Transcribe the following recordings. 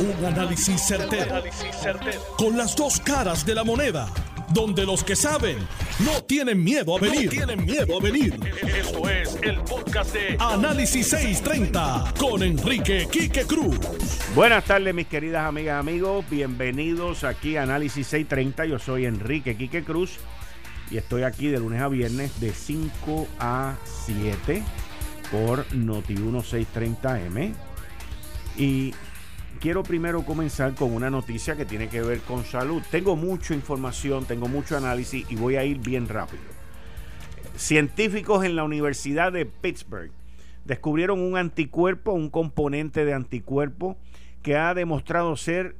Un análisis certero, Con las dos caras de la moneda. Donde los que saben no tienen miedo a venir. tienen miedo a venir. Esto es el podcast de Análisis 630 con Enrique Quique Cruz. Buenas tardes, mis queridas amigas, amigos. Bienvenidos aquí a Análisis 630. Yo soy Enrique Quique Cruz y estoy aquí de lunes a viernes de 5 a 7 por Noti 1630M. Y quiero primero comenzar con una noticia que tiene que ver con salud. Tengo mucha información, tengo mucho análisis y voy a ir bien rápido. Científicos en la Universidad de Pittsburgh descubrieron un anticuerpo, un componente de anticuerpo que ha demostrado ser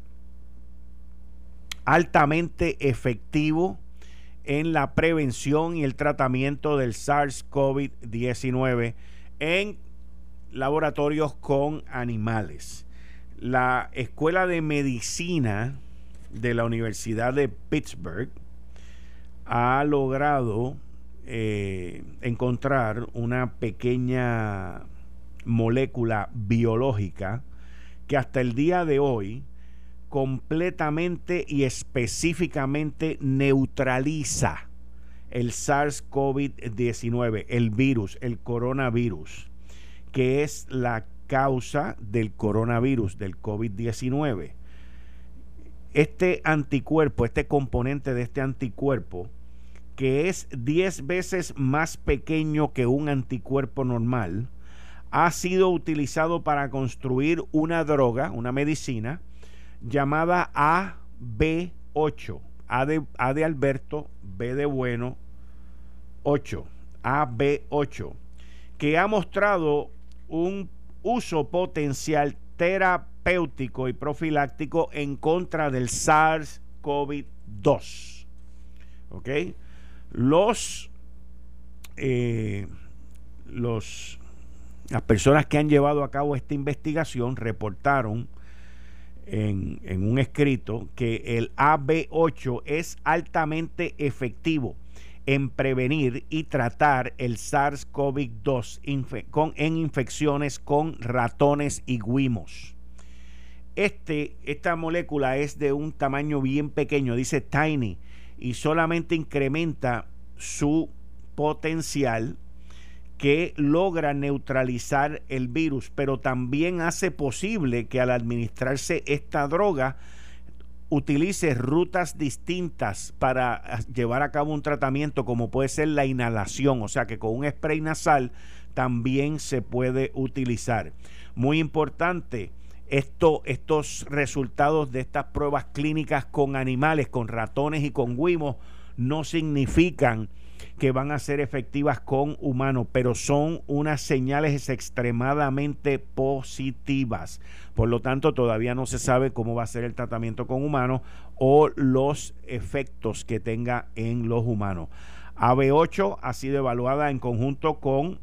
altamente efectivo en la prevención y el tratamiento del SARS-CoV-19 en laboratorios con animales la Escuela de Medicina de la Universidad de Pittsburgh ha logrado eh, encontrar una pequeña molécula biológica que hasta el día de hoy completamente y específicamente neutraliza el SARS-CoV-19, el virus, el coronavirus, que es la causa del coronavirus, del COVID-19. Este anticuerpo, este componente de este anticuerpo, que es 10 veces más pequeño que un anticuerpo normal, ha sido utilizado para construir una droga, una medicina, llamada AB8. A de, A de Alberto, B de bueno, 8. AB8. Que ha mostrado un uso potencial terapéutico y profiláctico en contra del SARS-CoV-2. ¿Ok? Los, eh, los, las personas que han llevado a cabo esta investigación reportaron en, en un escrito que el AB8 es altamente efectivo en prevenir y tratar el SARS-CoV-2 en infecciones con ratones y guimos. Este, esta molécula es de un tamaño bien pequeño, dice tiny, y solamente incrementa su potencial que logra neutralizar el virus, pero también hace posible que al administrarse esta droga utilice rutas distintas para ah, llevar a cabo un tratamiento como puede ser la inhalación, o sea que con un spray nasal también se puede utilizar. Muy importante, esto, estos resultados de estas pruebas clínicas con animales, con ratones y con guimos, no significan que van a ser efectivas con humanos, pero son unas señales extremadamente positivas. Por lo tanto, todavía no se sabe cómo va a ser el tratamiento con humanos o los efectos que tenga en los humanos. AB8 ha sido evaluada en conjunto con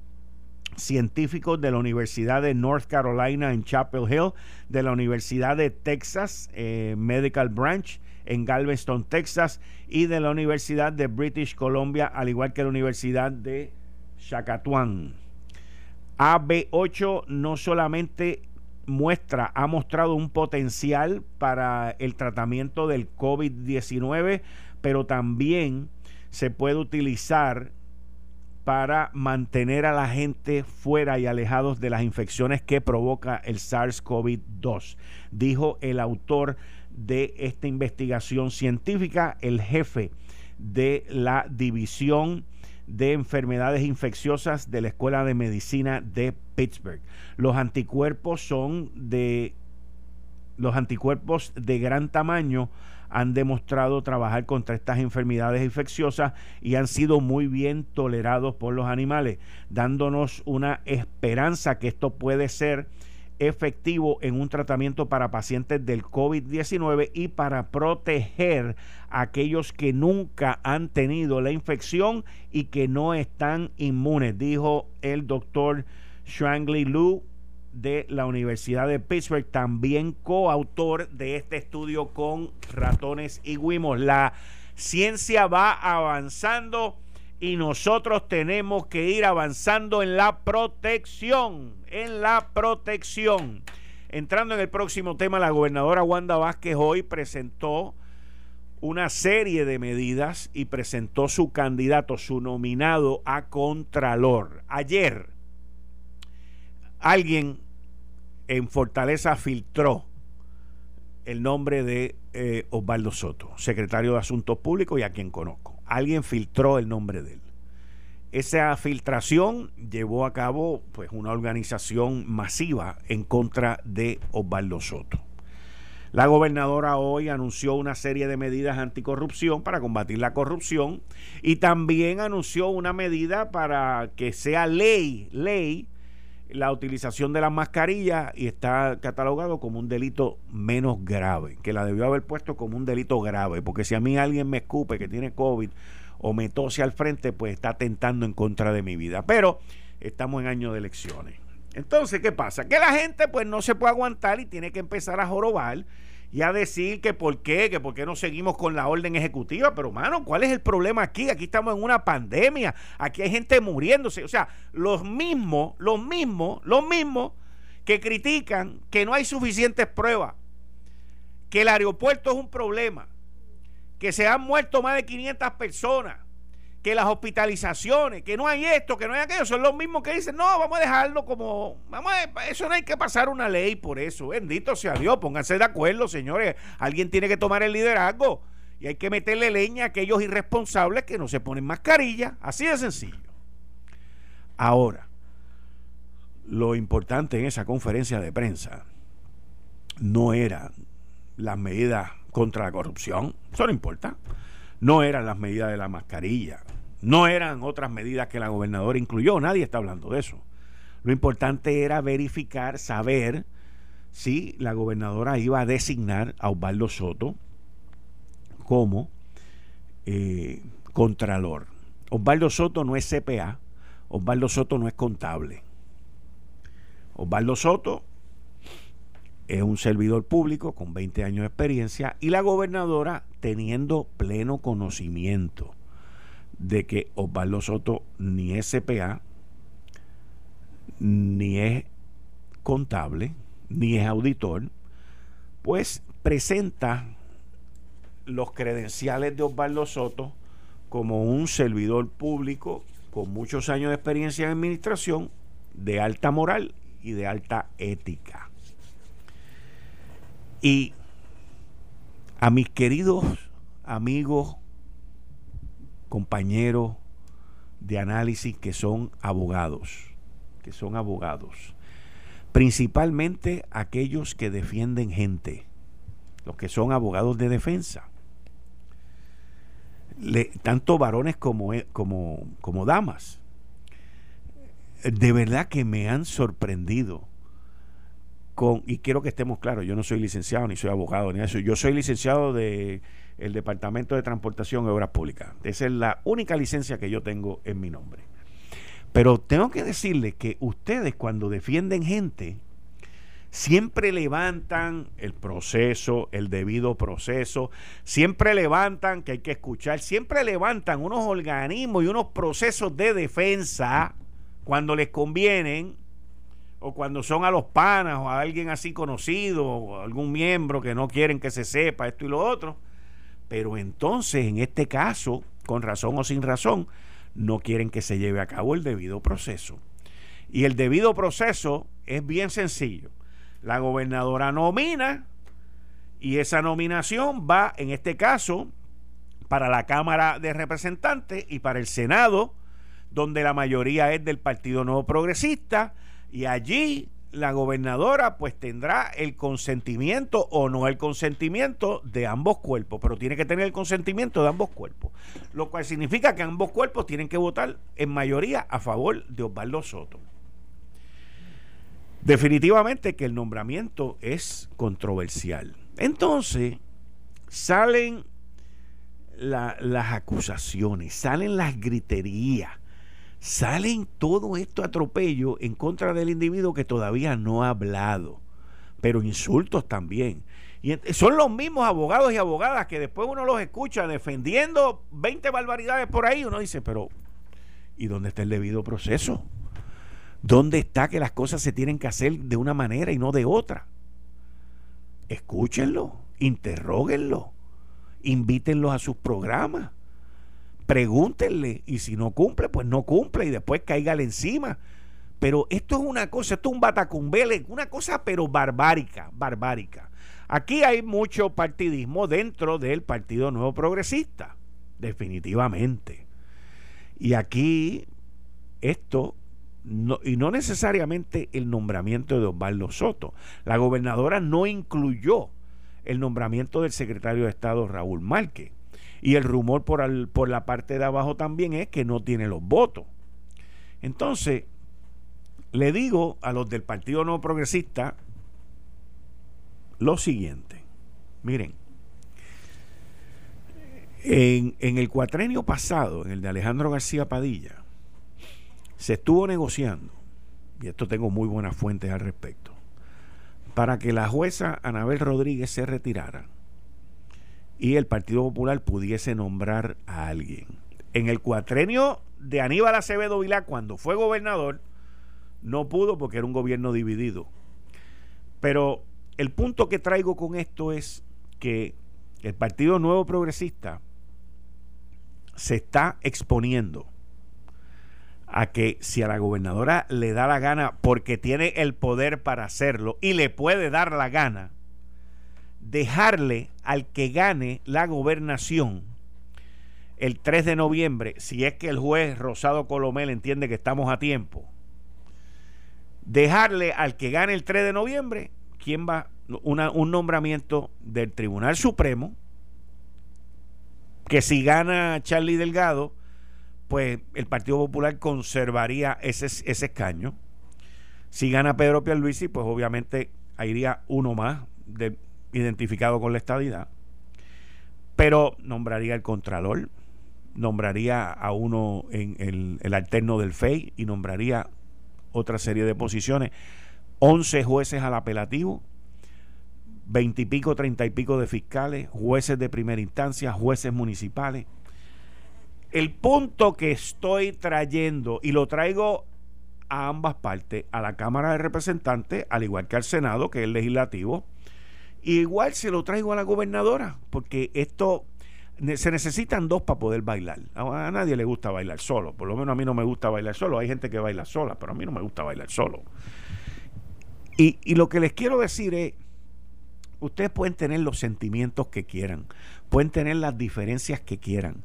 científicos de la Universidad de North Carolina en Chapel Hill, de la Universidad de Texas eh, Medical Branch en Galveston, Texas, y de la Universidad de British Columbia, al igual que la Universidad de Shakatuan. AB8 no solamente muestra, ha mostrado un potencial para el tratamiento del COVID-19, pero también se puede utilizar para mantener a la gente fuera y alejados de las infecciones que provoca el SARS-CoV-2, dijo el autor de esta investigación científica, el jefe de la División de Enfermedades Infecciosas de la Escuela de Medicina de Pittsburgh. Los anticuerpos son de los anticuerpos de gran tamaño han demostrado trabajar contra estas enfermedades infecciosas y han sido muy bien tolerados por los animales, dándonos una esperanza que esto puede ser efectivo en un tratamiento para pacientes del COVID-19 y para proteger a aquellos que nunca han tenido la infección y que no están inmunes, dijo el doctor Shrangley Lu de la Universidad de Pittsburgh, también coautor de este estudio con ratones y guimos. La ciencia va avanzando y nosotros tenemos que ir avanzando en la protección, en la protección. entrando en el próximo tema, la gobernadora Wanda Vázquez hoy presentó una serie de medidas y presentó su candidato, su nominado a Contralor. Ayer alguien en Fortaleza filtró el nombre de eh, Osvaldo Soto, secretario de Asuntos Públicos y a quien conozco. Alguien filtró el nombre de él. Esa filtración llevó a cabo pues, una organización masiva en contra de Osvaldo Soto. La gobernadora hoy anunció una serie de medidas anticorrupción para combatir la corrupción y también anunció una medida para que sea ley, ley, la utilización de las mascarillas y está catalogado como un delito menos grave, que la debió haber puesto como un delito grave, porque si a mí alguien me escupe que tiene COVID o me tose al frente, pues está tentando en contra de mi vida. Pero estamos en año de elecciones. Entonces, ¿qué pasa? Que la gente pues no se puede aguantar y tiene que empezar a jorobar y a decir que por qué, que por qué no seguimos con la orden ejecutiva. Pero, mano, ¿cuál es el problema aquí? Aquí estamos en una pandemia, aquí hay gente muriéndose. O sea, los mismos, los mismos, los mismos que critican que no hay suficientes pruebas, que el aeropuerto es un problema, que se han muerto más de 500 personas, que las hospitalizaciones, que no hay esto, que no hay aquello, son los mismos que dicen, no, vamos a dejarlo como, vamos eso no hay que pasar una ley por eso, bendito sea Dios, pónganse de acuerdo, señores, alguien tiene que tomar el liderazgo y hay que meterle leña a aquellos irresponsables que no se ponen mascarilla, así de sencillo. Ahora, lo importante en esa conferencia de prensa no eran las medidas contra la corrupción, eso no importa. No eran las medidas de la mascarilla, no eran otras medidas que la gobernadora incluyó, nadie está hablando de eso. Lo importante era verificar, saber si la gobernadora iba a designar a Osvaldo Soto como eh, contralor. Osvaldo Soto no es CPA, Osvaldo Soto no es contable. Osvaldo Soto es un servidor público con 20 años de experiencia y la gobernadora teniendo pleno conocimiento de que Osvaldo Soto ni es CPA, ni es contable, ni es auditor, pues presenta los credenciales de Osvaldo Soto como un servidor público con muchos años de experiencia en administración, de alta moral y de alta ética. Y a mis queridos amigos compañeros de análisis que son abogados, que son abogados, principalmente aquellos que defienden gente, los que son abogados de defensa, tanto varones como, eh, como, como damas. De verdad que me han sorprendido con, y quiero que estemos claros, yo no soy licenciado ni soy abogado ni eso, yo soy licenciado de el Departamento de Transportación y Obras Públicas. Esa es la única licencia que yo tengo en mi nombre. Pero tengo que decirles que ustedes cuando defienden gente, siempre levantan el proceso, el debido proceso, siempre levantan que hay que escuchar, siempre levantan unos organismos y unos procesos de defensa cuando les convienen o cuando son a los panas o a alguien así conocido o algún miembro que no quieren que se sepa esto y lo otro. Pero entonces, en este caso, con razón o sin razón, no quieren que se lleve a cabo el debido proceso. Y el debido proceso es bien sencillo. La gobernadora nomina y esa nominación va, en este caso, para la Cámara de Representantes y para el Senado, donde la mayoría es del Partido Nuevo Progresista, y allí la gobernadora pues tendrá el consentimiento o no el consentimiento de ambos cuerpos, pero tiene que tener el consentimiento de ambos cuerpos, lo cual significa que ambos cuerpos tienen que votar en mayoría a favor de Osvaldo Soto. Definitivamente que el nombramiento es controversial. Entonces, salen las acusaciones, salen las griterías salen todo esto atropello en contra del individuo que todavía no ha hablado, pero insultos también. Y son los mismos abogados y abogadas que después uno los escucha defendiendo 20 barbaridades por ahí. Uno dice, pero ¿y dónde está el debido proceso? ¿Dónde está que las cosas se tienen que hacer de una manera y no de otra? escúchenlo, interróguenlo, invítenlos a sus programas, pregúntenle y si no cumple, pues no cumple y después cáigale encima. Pero esto es una cosa, esto es un batacumbele, una cosa pero barbárica, barbárica. Aquí hay mucho partidismo dentro del Partido Nuevo Progresista, definitivamente. Y aquí esto, y no necesariamente el nombramiento de Osvaldo Soto. La gobernadora no incluyó el nombramiento del secretario de Estado Raúl Márquez. Y el rumor por, por la parte de abajo también es que no tiene los votos. Entonces, le digo a los del Partido Nuevo Progresista lo siguiente. Miren, en, en, el cuatrenio pasado, en el de Alejandro García Padilla, se estuvo negociando, y esto tengo muy buenas fuentes al respecto, para que la jueza Anabel Rodríguez se retirara y el Partido Popular pudiese nombrar a alguien. En el cuatrenio de Aníbal Acevedo Vilá, cuando fue gobernador, no pudo porque era un gobierno dividido. Pero el punto que traigo con esto es que el Partido Nuevo Progresista se está exponiendo a que si a la gobernadora le da la gana porque tiene el poder para hacerlo y le puede dar la gana, dejarle al que gane la gobernación el 3 de noviembre, si es que el juez Rosado Colomel entiende que estamos a tiempo, dejarle al que gane el 3 de noviembre, ¿quién va? un nombramiento del Tribunal Supremo, que si gana Charlie Delgado, pues el Partido Popular conservaría ese, ese escaño. Si gana Pedro Pierluisi, pues obviamente iría uno más de, identificado con la estadidad. Pero nombraría el Contralor, nombraría a uno en el, el alterno del FEI y nombraría otra serie de posiciones. 11 jueces al apelativo, 20 y pico, 30 y pico de fiscales, jueces de primera instancia, jueces municipales. El punto que estoy trayendo, y lo traigo a ambas partes, a la Cámara de Representantes, al igual que al Senado, que es el legislativo, igual se lo traigo a la gobernadora, porque esto se necesitan dos para poder bailar. A, nadie le gusta bailar solo, por lo menos a mí no me gusta bailar solo. Hay gente que baila sola, pero a mí no me gusta bailar solo. Y, y lo que les quiero decir es, ustedes pueden tener los sentimientos que quieran, pueden tener las diferencias que quieran,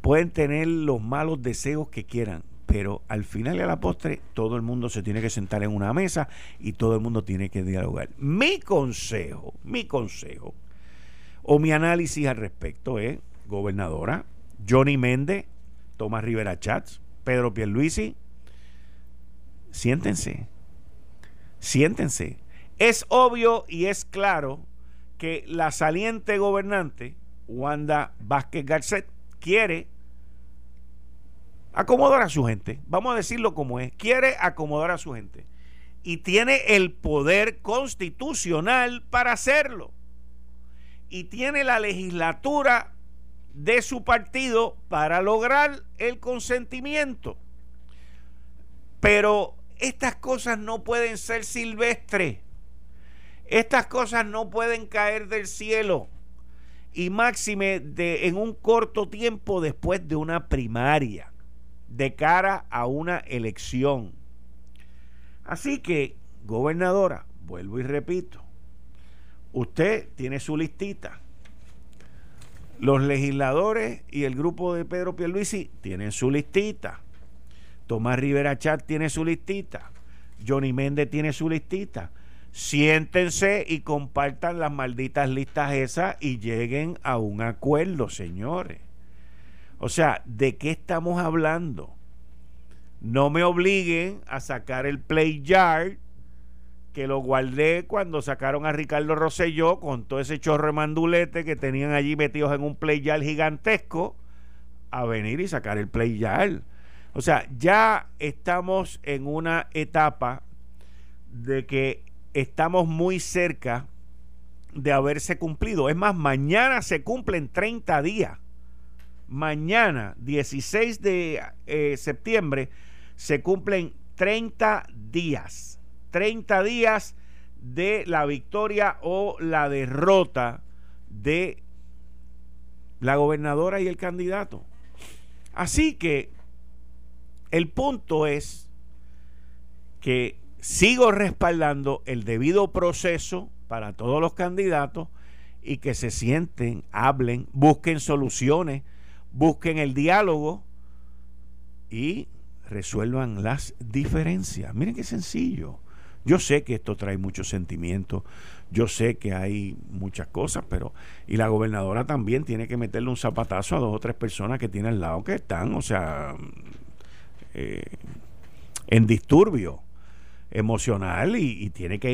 pueden tener los malos deseos que quieran, pero al final y a la postre todo el mundo se tiene que sentar en una mesa y todo el mundo tiene que dialogar. Mi consejo, mi consejo o mi análisis al respecto es, gobernadora, Johnny Méndez, Tomás Rivera Chats, Pedro Pierluisi, siéntense, siéntense. Es obvio y es claro que la saliente gobernante, Wanda Vázquez Garcet, quiere acomodar a su gente. Vamos a decirlo como es. Quiere acomodar a su gente. Y tiene el poder constitucional para hacerlo y tiene la legislatura de su partido para lograr el consentimiento. Pero estas cosas no pueden ser silvestres. Estas cosas no pueden caer del cielo. Y máxime de, en un corto tiempo después de una primaria, de cara a una elección. Así que, gobernadora, vuelvo y repito, Usted tiene su listita. Los legisladores y el grupo de Pedro Pierluisi tienen su listita. Tomás Rivera Chat tiene su listita. Johnny Méndez tiene su listita. Siéntense y compartan las malditas listas esas y lleguen a un acuerdo, señores. O sea, ¿de qué estamos hablando? No me obliguen a sacar el play yard que lo guardé cuando sacaron a Ricardo Rosselló con todo ese chorro de mandulete que tenían allí metidos en un play gigantesco a venir y sacar el play O sea, ya estamos en una etapa de que estamos muy cerca de haberse cumplido. Es más, mañana se cumplen 30 días. Mañana, 16 de eh, septiembre, se cumplen 30 días 30 días de la victoria o la derrota de la gobernadora y el candidato. Así que el punto es que sigo respaldando el debido proceso para todos los candidatos y que se sienten, hablen, busquen soluciones, busquen el diálogo y resuelvan las diferencias. Miren qué sencillo. Yo sé que esto trae mucho sentimiento, yo sé que hay muchas cosas, pero y la gobernadora también tiene que meterle un zapatazo a dos o tres personas que tiene al lado que están, o sea, eh, en disturbio emocional y, tiene que,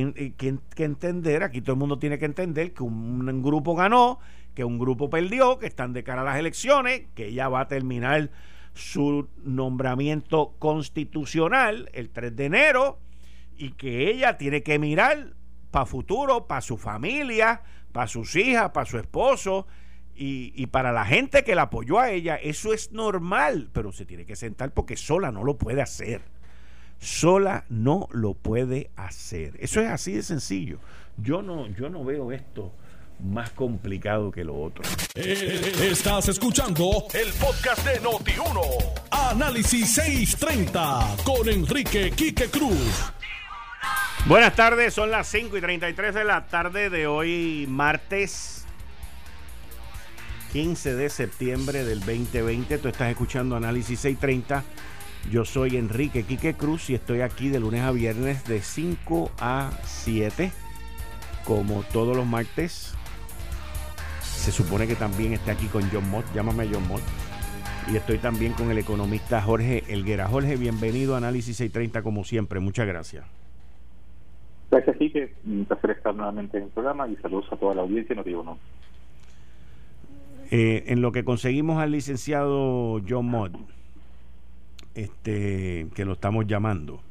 entender, aquí todo el mundo tiene que entender que un, grupo ganó, que un grupo perdió, que están de cara a las elecciones, que ella va a terminar su nombramiento constitucional el 3 de enero y que ella tiene que mirar para futuro, para su familia, para sus hijas, para su esposo y, para la gente que la apoyó a ella. Eso es normal, pero se tiene que sentar porque sola no lo puede hacer. Sola no lo puede hacer. Eso es así de sencillo. Yo no, yo no veo esto más complicado que lo otro. Eh, estás escuchando el podcast de Noti1. Análisis 630 con Enrique Quique Cruz. Buenas tardes, son las 5 y 33 de la tarde de hoy, martes 15 de septiembre del 2020. Tú estás escuchando Análisis 630. Yo soy Enrique Quique Cruz y estoy aquí de lunes a viernes de 5 a 7, como todos los martes. Se supone que también esté aquí con John Mott. Llámame John Mott. Y estoy también con el economista Jorge Elguera. Jorge, bienvenido a Análisis 630 como siempre. Muchas gracias. Gracias, Quique. Un placer estar nuevamente en el programa y saludos a toda la audiencia. No digo no. Eh, en lo que conseguimos al licenciado John Mott, este, que lo estamos llamando,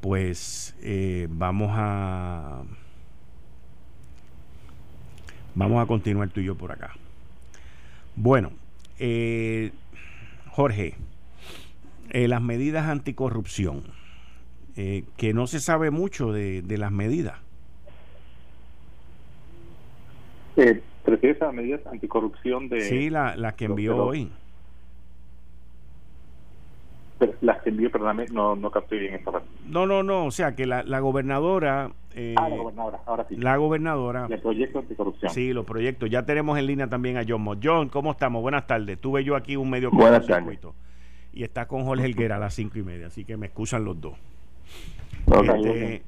pues eh, vamos a vamos a continuar tú y yo por acá. Bueno, eh, Jorge, las medidas anticorrupción eh, que no se sabe mucho de, las medidas. Eh, ¿Prefieres a medidas anticorrupción de...? Sí, las la que envió hoy. Las que envió, perdóname, no, no capté bien esta parte. No, no, no, o sea que la, la gobernadora... Eh, ah, la gobernadora, ahora sí. La gobernadora... El proyecto anticorrupción. Sí, los proyectos. Ya tenemos en línea también a John Mott. John, ¿cómo estamos? Buenas tardes. Tuve yo aquí un medio Buenas tardes. Y está con Jorge Helguera a las cinco y media, así que me excusan los dos. Este,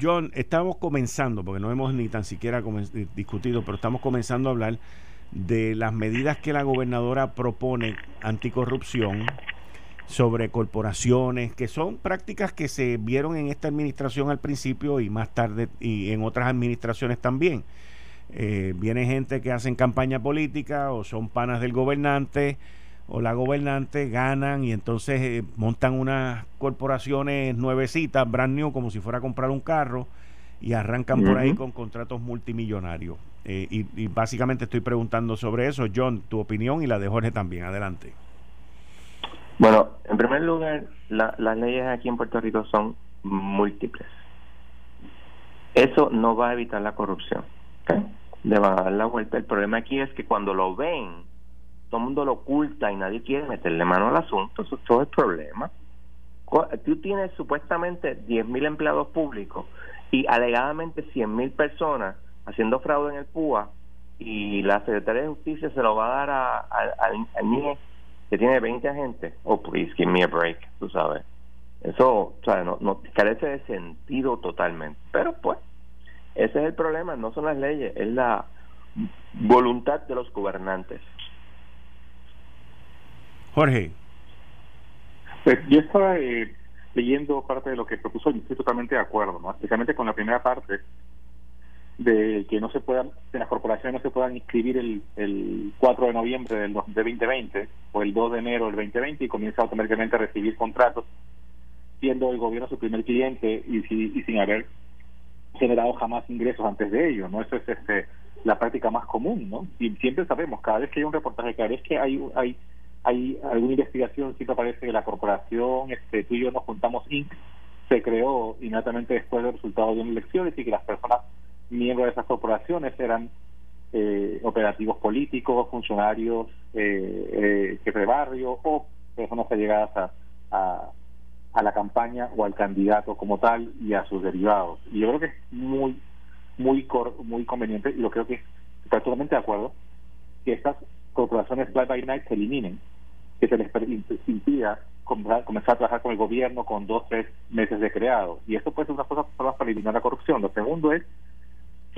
John, estamos comenzando, porque no hemos ni tan siquiera discutido, pero estamos comenzando a hablar de las medidas que la gobernadora propone anticorrupción sobre corporaciones, que son prácticas que se vieron en esta administración al principio y más tarde y en otras administraciones también. Eh, viene gente que hacen campaña política o son panas del gobernante o la gobernante ganan y entonces eh, montan unas corporaciones nuevecitas, brand new, como si fuera a comprar un carro y arrancan por ahí con contratos multimillonarios. Eh, y, básicamente estoy preguntando sobre eso. John, tu opinión y la de Jorge también. Adelante. Bueno, en primer lugar, las leyes aquí en Puerto Rico son múltiples. Eso no va a evitar la corrupción. Le van a dar la vuelta. El problema aquí es que cuando lo ven, todo el mundo lo oculta y nadie quiere meterle mano al asunto, eso es todo el problema. Tú tienes supuestamente 10.000 empleados públicos y alegadamente 100.000 personas haciendo fraude en el PUA y la Secretaría de Justicia se lo va a dar a, al NIE que tiene 20 agentes. Oh, please, give me a break, tú sabes. Eso, o no, no carece de sentido totalmente. Pero pues, ese es el problema, no son las leyes, es la voluntad de los gobernantes. Jorge. Pues yo estaba eh, leyendo parte de lo que propuso y estoy totalmente de acuerdo, ¿no? especialmente con la primera parte de que no se puedan, que las corporaciones no se puedan inscribir el, el 4 de noviembre del de 2020 o el 2 de enero del 2020 y comienza automáticamente a recibir contratos siendo el gobierno su primer cliente y, y sin haber generado jamás ingresos antes de ello, ¿no? Eso es este la práctica más común, ¿no? Y siempre sabemos, cada vez que hay un reportaje, cada vez que hay, hay hay alguna investigación, siempre aparece que la corporación, este, tú y yo nos juntamos Inc., se creó inmediatamente después del resultado de unas elecciones y que las personas miembros de esas corporaciones eran eh, operativos políticos, funcionarios, eh, eh, de barrio o personas allegadas a, a, a, la campaña o al candidato como tal y a sus derivados. Y yo creo que es muy, muy, muy conveniente y lo creo que estoy totalmente de acuerdo que estas corporaciones Fly by Night se eliminen, que se les impida comenzar a trabajar con el gobierno con dos, tres meses de creado. Y esto puede ser una cosa para eliminar la corrupción. Lo segundo es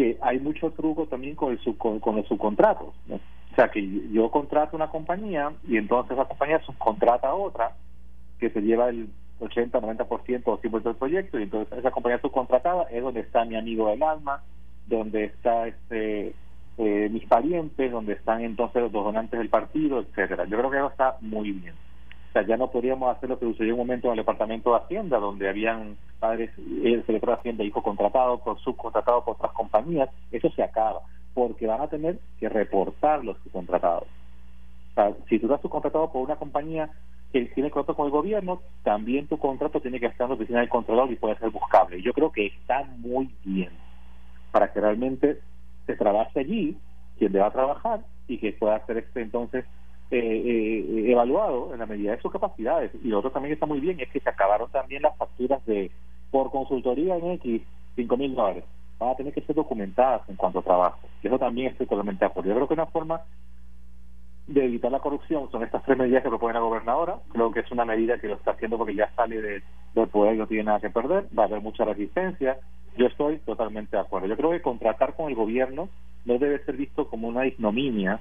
que hay mucho truco también con, el con, los subcontratos. O sea, que yo contrato una compañía y entonces la compañía subcontrata a otra que se lleva el 80, 90% o 100% del proyecto y entonces esa compañía subcontratada es donde está mi amigo del alma, donde está este eh, mis parientes, donde están entonces los donantes del partido, etcétera. Yo creo que eso está muy bien. O sea, ya no podríamos hacer lo que sucedió un momento en el Departamento de Hacienda, donde habían padres, el secretario de Hacienda, hijo contratado por subcontratado por otras compañías. Eso se acaba, porque van a tener que reportar los subcontratados. O sea, si tú estás subcontratado por una compañía que tiene contrato con el gobierno, también tu contrato tiene que estar en la oficina del controlador y puede ser buscable. Yo creo que está muy bien para que realmente se trabaje allí quien deba trabajar y que pueda ser este entonces eh, eh, evaluado en la medida de sus capacidades. Y lo otro también está muy bien es que se acabaron también las facturas de por consultoría en X, 5 mil dólares. Van a tener que ser documentadas en cuanto a trabajo. Y eso también estoy totalmente de acuerdo. Yo creo que una forma de evitar la corrupción son estas tres medidas que propone la gobernadora. Creo que es una medida que lo está haciendo porque ya sale de, del poder y no tiene nada que perder. Va a haber mucha resistencia. Yo estoy totalmente de acuerdo. Yo creo que contratar con el gobierno no debe ser visto como una ignominia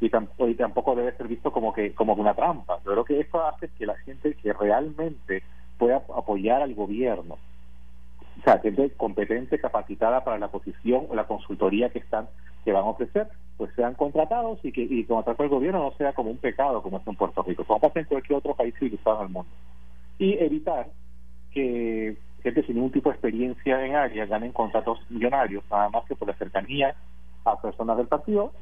y tampoco, y tampoco debe ser visto como que como una trampa. Yo creo que esto hace que la gente que realmente pueda apoyar al gobierno, o sea, gente competente, capacitada para la posición o la consultoría que están que van a ofrecer, pues sean contratados y que y contratar con el gobierno no sea como un pecado como es en Puerto Rico, como pasa en cualquier otro país civilizado en el mundo. Y evitar que gente sin ningún tipo de experiencia en área ganen contratos millonarios, nada más que por la cercanía a personas del partido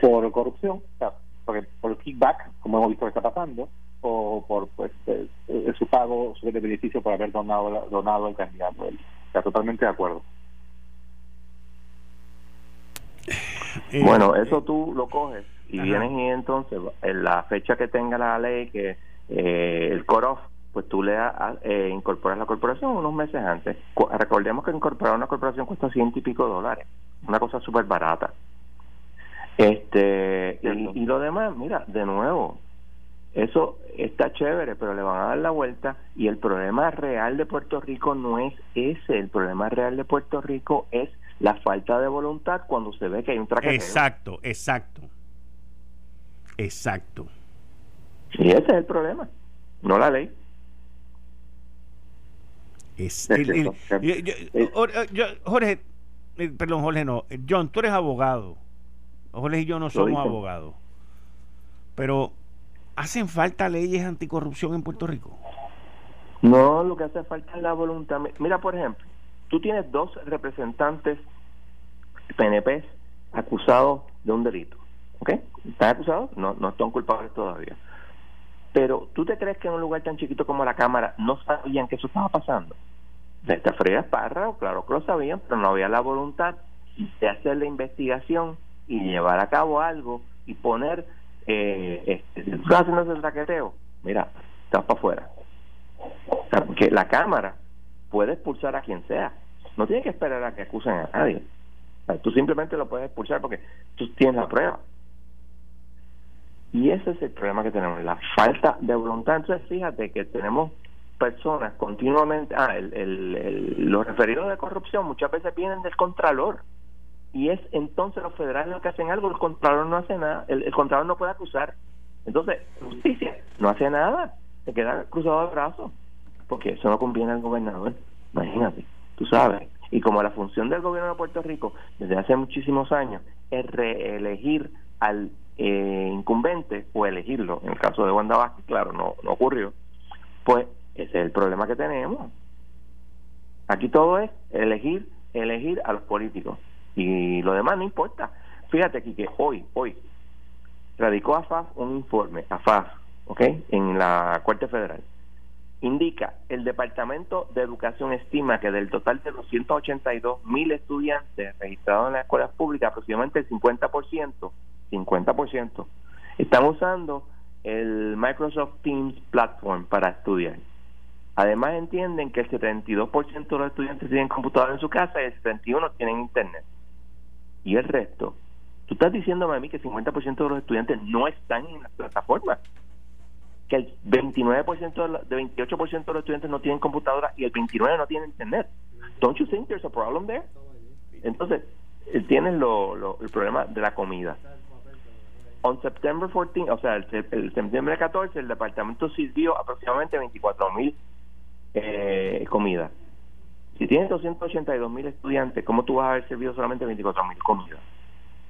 por corrupción, o sea, por, por kickback, como hemos visto que está pasando, o por pues eh, eh, su pago, su beneficio por haber donado donado al candidato. O sea, totalmente de acuerdo. Eh, bueno, eso tú lo coges y vienes y entonces en la fecha que tenga la ley que el core pues tú le eh, incorporas la corporación unos meses antes. Recordemos que incorporar una corporación cuesta ciento y pico dólares, una cosa súper barata. Este y, lo demás, mira, de nuevo, eso está chévere, pero le van a dar la vuelta y el problema real de Puerto Rico no es ese, el problema real de Puerto Rico es la falta de voluntad cuando se ve que hay un traqueteo. Exacto, exacto. Exacto. Y ese es el problema, no la ley. Es, Jorge, perdón, Jorge no, John, tú eres abogado. Jorge y yo no somos abogados. Pero, ¿hacen falta leyes anticorrupción en Puerto Rico? No, lo que hace falta es la voluntad. Mira, por ejemplo, tú tienes dos representantes PNP acusados de un delito. ¿Ok? ¿Están acusados? No, no están culpables todavía. Pero, ¿tú te crees que en un lugar tan chiquito como la Cámara no sabían que eso estaba pasando? Desde Freya Parra, claro que lo sabían, pero no había la voluntad de hacer la investigación y llevar a cabo algo y poner, eh, este, si estás haciendo ese traqueteo, mira, estás para afuera. porque la Cámara puede expulsar a quien sea. No tiene que esperar a que acusen a nadie. tú simplemente lo puedes expulsar porque tú tienes la prueba. Y ese es el problema que tenemos, la falta de voluntad. Entonces, fíjate que tenemos personas continuamente, ah, el, el, los referidos de corrupción muchas veces vienen del Contralor y es entonces los federales los que hacen algo, el Contralor no hace nada, el, Contralor no puede acusar. Entonces, justicia no hace nada, se queda cruzado de brazos, porque eso no conviene al gobernador, imagínate, tú sabes. Y como la función del gobierno de Puerto Rico desde hace muchísimos años es reelegir al eh, incumbente o elegirlo, en el caso de Wanda Vázquez, claro, no, no ocurrió, pues ese es el problema que tenemos. Aquí todo es elegir, elegir a los políticos y lo demás no importa. Fíjate aquí que hoy, hoy, radicó a FAF un informe, a FAF, ¿ok? En la Corte Federal. indica, el Departamento de Educación estima que del total de 282 mil estudiantes registrados en las escuelas públicas, aproximadamente el 50%, 50%, están usando el Microsoft Teams Platform para estudiar. Además entienden que el 72% de los estudiantes tienen computador en su casa y el 71% tienen internet. Y el resto, tú estás diciéndome a mí que el 50% de los estudiantes no están en las plataformas que el 29% de, 28% de los estudiantes no tienen computadora y el 29% no tienen internet. Don't you think there's a problem there? Entonces, eh, tienes lo, el problema de la comida. On September 14, o sea, el, septiembre 14, el departamento sirvió aproximadamente 24 mil eh, comidas. Si tienes 282 mil estudiantes, ¿cómo tú vas a haber servido solamente 24 mil comidas?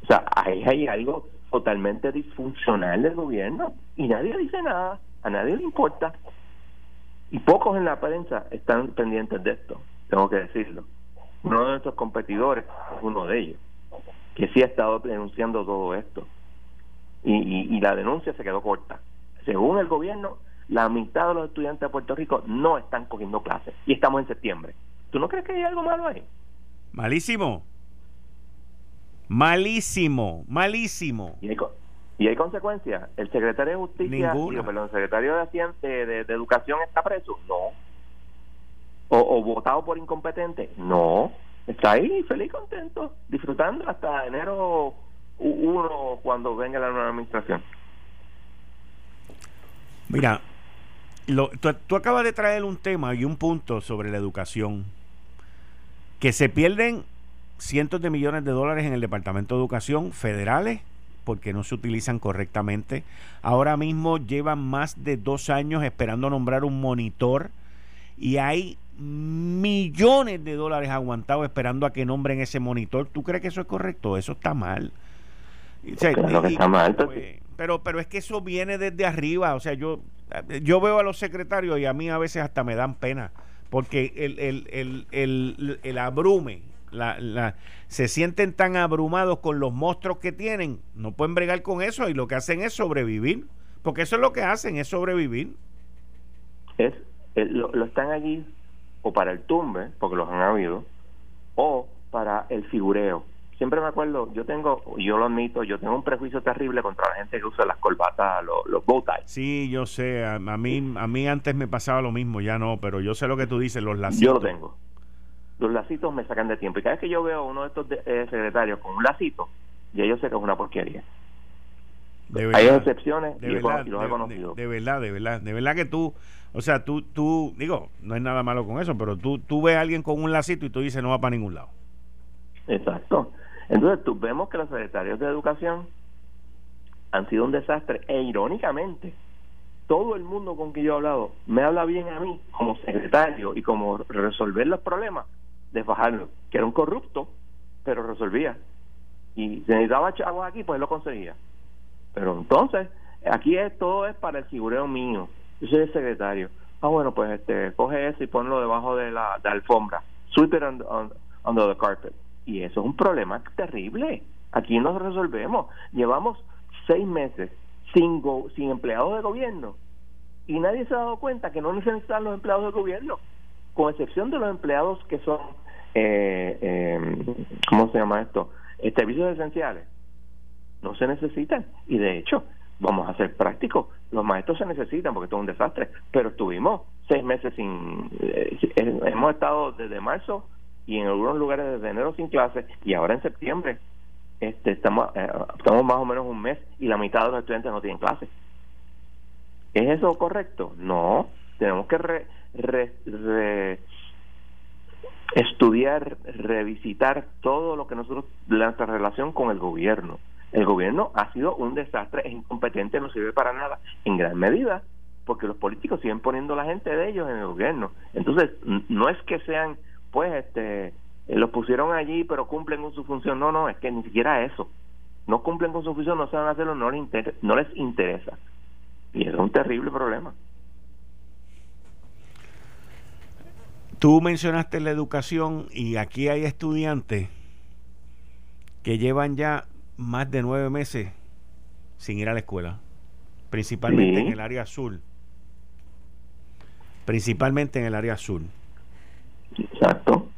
O sea, ahí hay algo totalmente disfuncional del gobierno y nadie dice nada, a nadie le importa. Y pocos en la prensa están pendientes de esto, tengo que decirlo. Uno de nuestros competidores es uno de ellos, que sí ha estado denunciando todo esto. Y, y, la denuncia se quedó corta. Según el gobierno, la mitad de los estudiantes de Puerto Rico no están cogiendo clases y estamos en septiembre. ¿Tú no crees que hay algo malo ahí? Malísimo. Malísimo, malísimo. Y hay, y hay consecuencias. El secretario de Justicia, perdón, el secretario de, de, Educación está preso. No. O, votado por incompetente. No. Está ahí feliz, contento, disfrutando hasta enero 1 cuando venga la nueva administración. Mira, lo, tú acabas de traer un tema y un punto sobre la educación que se pierden cientos de millones de dólares en el Departamento de Educación federales porque no se utilizan correctamente. Ahora mismo llevan más de dos años esperando nombrar un monitor y hay millones de dólares aguantados esperando a que nombren ese monitor. ¿Tú crees que eso es correcto? Eso está mal. está mal. Pues, pero, pero es que eso viene desde arriba. O sea, yo, yo veo a los secretarios y a mí a veces hasta me dan pena porque el, el, el, el, abrume la, la, se sienten tan abrumados con los monstruos que tienen, no pueden bregar con eso y lo que hacen es sobrevivir, porque eso es lo que hacen, es sobrevivir. Es, lo, están allí o para el tumbe, porque los han habido, o para el figureo. Siempre me acuerdo, yo tengo, yo lo admito, yo tengo un prejuicio terrible contra la gente que usa las corbatas, los, los bow ties. Sí, yo sé, a, mí a mí antes me pasaba lo mismo, ya no, pero yo sé lo que tú dices, los lacitos. Yo lo tengo los lacitos me sacan de tiempo. Y cada vez que yo veo a uno de estos eh, secretarios con un lacito, ya yo sé que es una porquería. Hay excepciones de y, verdad, los he conocido. De, verdad, de verdad, de verdad que tú, o sea, tú, tú, digo, no hay nada malo con eso, pero tú, tú ves a alguien con un lacito y tú dices no va para ningún lado. Exacto. Entonces, tú vemos que los secretarios de educación han sido un desastre e irónicamente, todo el mundo con quien yo he hablado me habla bien a mí como secretario y como resolver los problemas de bajarlo, que era un corrupto, pero resolvía. Y si necesitaba chavos aquí, pues lo conseguía. Pero entonces, aquí es, todo es para el figureo mío. Yo soy el secretario. Ah, bueno, pues este, coge eso y ponlo debajo de la, alfombra. Sweep it under the carpet. Y eso es un problema terrible. Aquí nos resolvemos. Llevamos seis meses sin, sin empleados de gobierno. Y nadie se ha dado cuenta que no necesitan los empleados de gobierno, con excepción de los empleados que son eh, eh, ¿cómo se llama esto? Eh, servicios esenciales. No se necesitan. Y de hecho, vamos a ser prácticos, los maestros se necesitan porque esto es un desastre, pero estuvimos seis meses sin... Eh, hemos estado desde marzo y en algunos lugares desde enero sin clases y ahora en septiembre este, estamos, estamos más o menos un mes y la mitad de los estudiantes no tienen clases. ¿Es eso correcto? No, tenemos que re, re, estudiar, revisitar todo lo que nosotros, nuestra relación con el gobierno. El gobierno ha sido un desastre, es incompetente, no sirve para nada, en gran medida, porque los políticos siguen poniendo la gente de ellos en el gobierno. Entonces, no es que sean, pues, este, eh, los pusieron allí, pero cumplen con su función. No, no, es que ni siquiera eso. No cumplen con su función, no saben hacerlo, no les, no les interesa. Y es un terrible problema. Tú mencionaste la educación y aquí hay estudiantes que llevan ya más de nueve meses sin ir a la escuela, principalmente en el área azul. principalmente en el área sur. Exacto.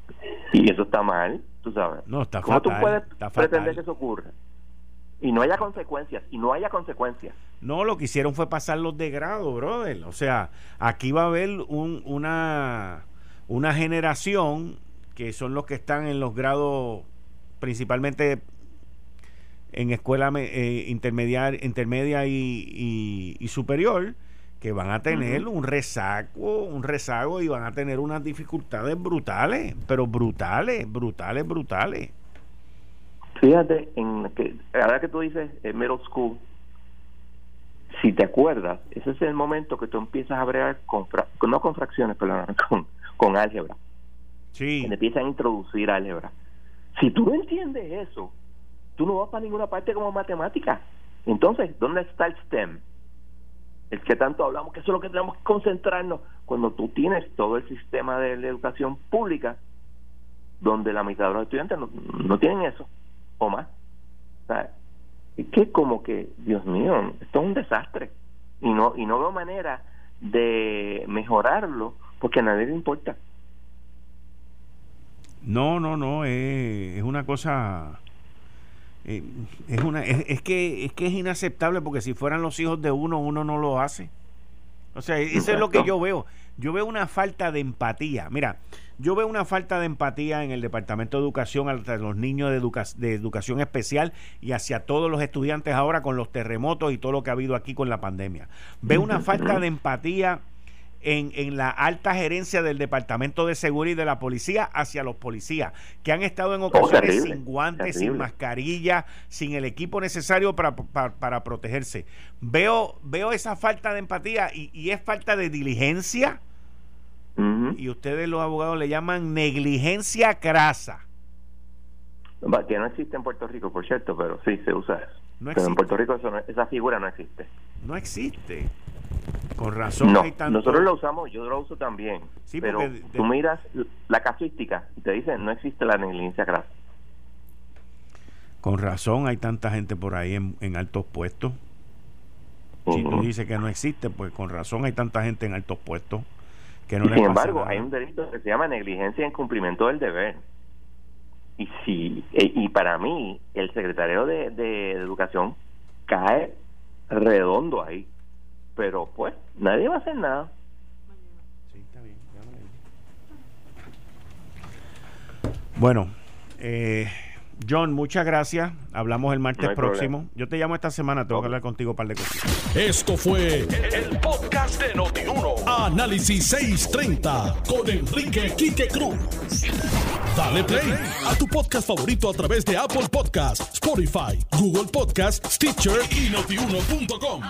Y eso está mal, tú sabes. No, está ¿Cómo fatal, tú puedes está pretender fatal. que eso ocurra? Y no haya consecuencias, y no haya consecuencias. No, lo que hicieron fue pasar los de grado, brother. O sea, aquí va a haber un, una, una generación que son los que están en los grados, principalmente en escuela eh, intermedia, intermedia y, y- y superior, que van a tener un rezago, un rezago y van a tener unas dificultades brutales, pero brutales, brutales, brutales. Fíjate, en que, ahora que tú dices eh, middle school, si te acuerdas, ese es el momento que tú empiezas a bregar con, fra- con- no con fracciones, perdón, con, con álgebra. Sí, que te empiezan a introducir álgebra. Si tú no entiendes eso, tú no vas para ninguna parte como matemática. Entonces, ¿dónde está el STEM? El que tanto hablamos, que eso es lo que tenemos que concentrarnos cuando tú tienes todo el sistema de la educación pública, donde la mitad de los estudiantes no, no tienen eso, o más. Es que como que, Dios mío, esto es un desastre. Y no, y no veo manera de mejorarlo porque a nadie le importa. No, no, no, es, es una cosa eh, es una es, es que es que es inaceptable porque si fueran los hijos de uno uno no lo hace. O sea, eso es lo que yo veo. Yo veo una falta de empatía. Mira, yo veo una falta de empatía en el Departamento de Educación hacia los niños de, educa- de educación especial y hacia todos los estudiantes ahora con los terremotos y todo lo que ha habido aquí con la pandemia. Veo una falta de empatía en, en la alta gerencia del Departamento de Seguridad y de la Policía hacia los policías, que han estado en ocasiones terrible, sin guantes, sin mascarilla, sin el equipo necesario para, para, para protegerse. Veo, veo esa falta de empatía y, y es falta de diligencia y ustedes los abogados le llaman negligencia crasa. Que no existe en Puerto Rico, por cierto, pero sí se usa eso. No pero en. Puerto Rico eso no- esa figura no existe. No existe. Con razón No, hay tanto... nosotros lo usamos, yo lo uso también. Sí, pero de- tú miras la casuística y te dicen no existe la negligencia grasa. Con razón hay tanta gente por ahí en, en altos puestos. Si tú dices que no existe, pues con razón hay tanta gente en altos puestos que no y le sin embargo, nada. hay un delito que se llama negligencia en cumplimiento del deber. Y si e- y para mí el secretario de, de Educación cae redondo ahí. Pero pues nadie va a hacer nada. Sí, está bien. Bueno, eh, John, muchas gracias. Hablamos el martes No próximo. problema. Yo te llamo esta semana, tengo que hablar contigo un par de cosas. Esto fue el podcast de Notiuno. Análisis 630 con Enrique Quique Cruz. Dale play a tu podcast favorito a través de Apple Podcasts, Spotify, Google Podcasts, Stitcher y notiuno.com.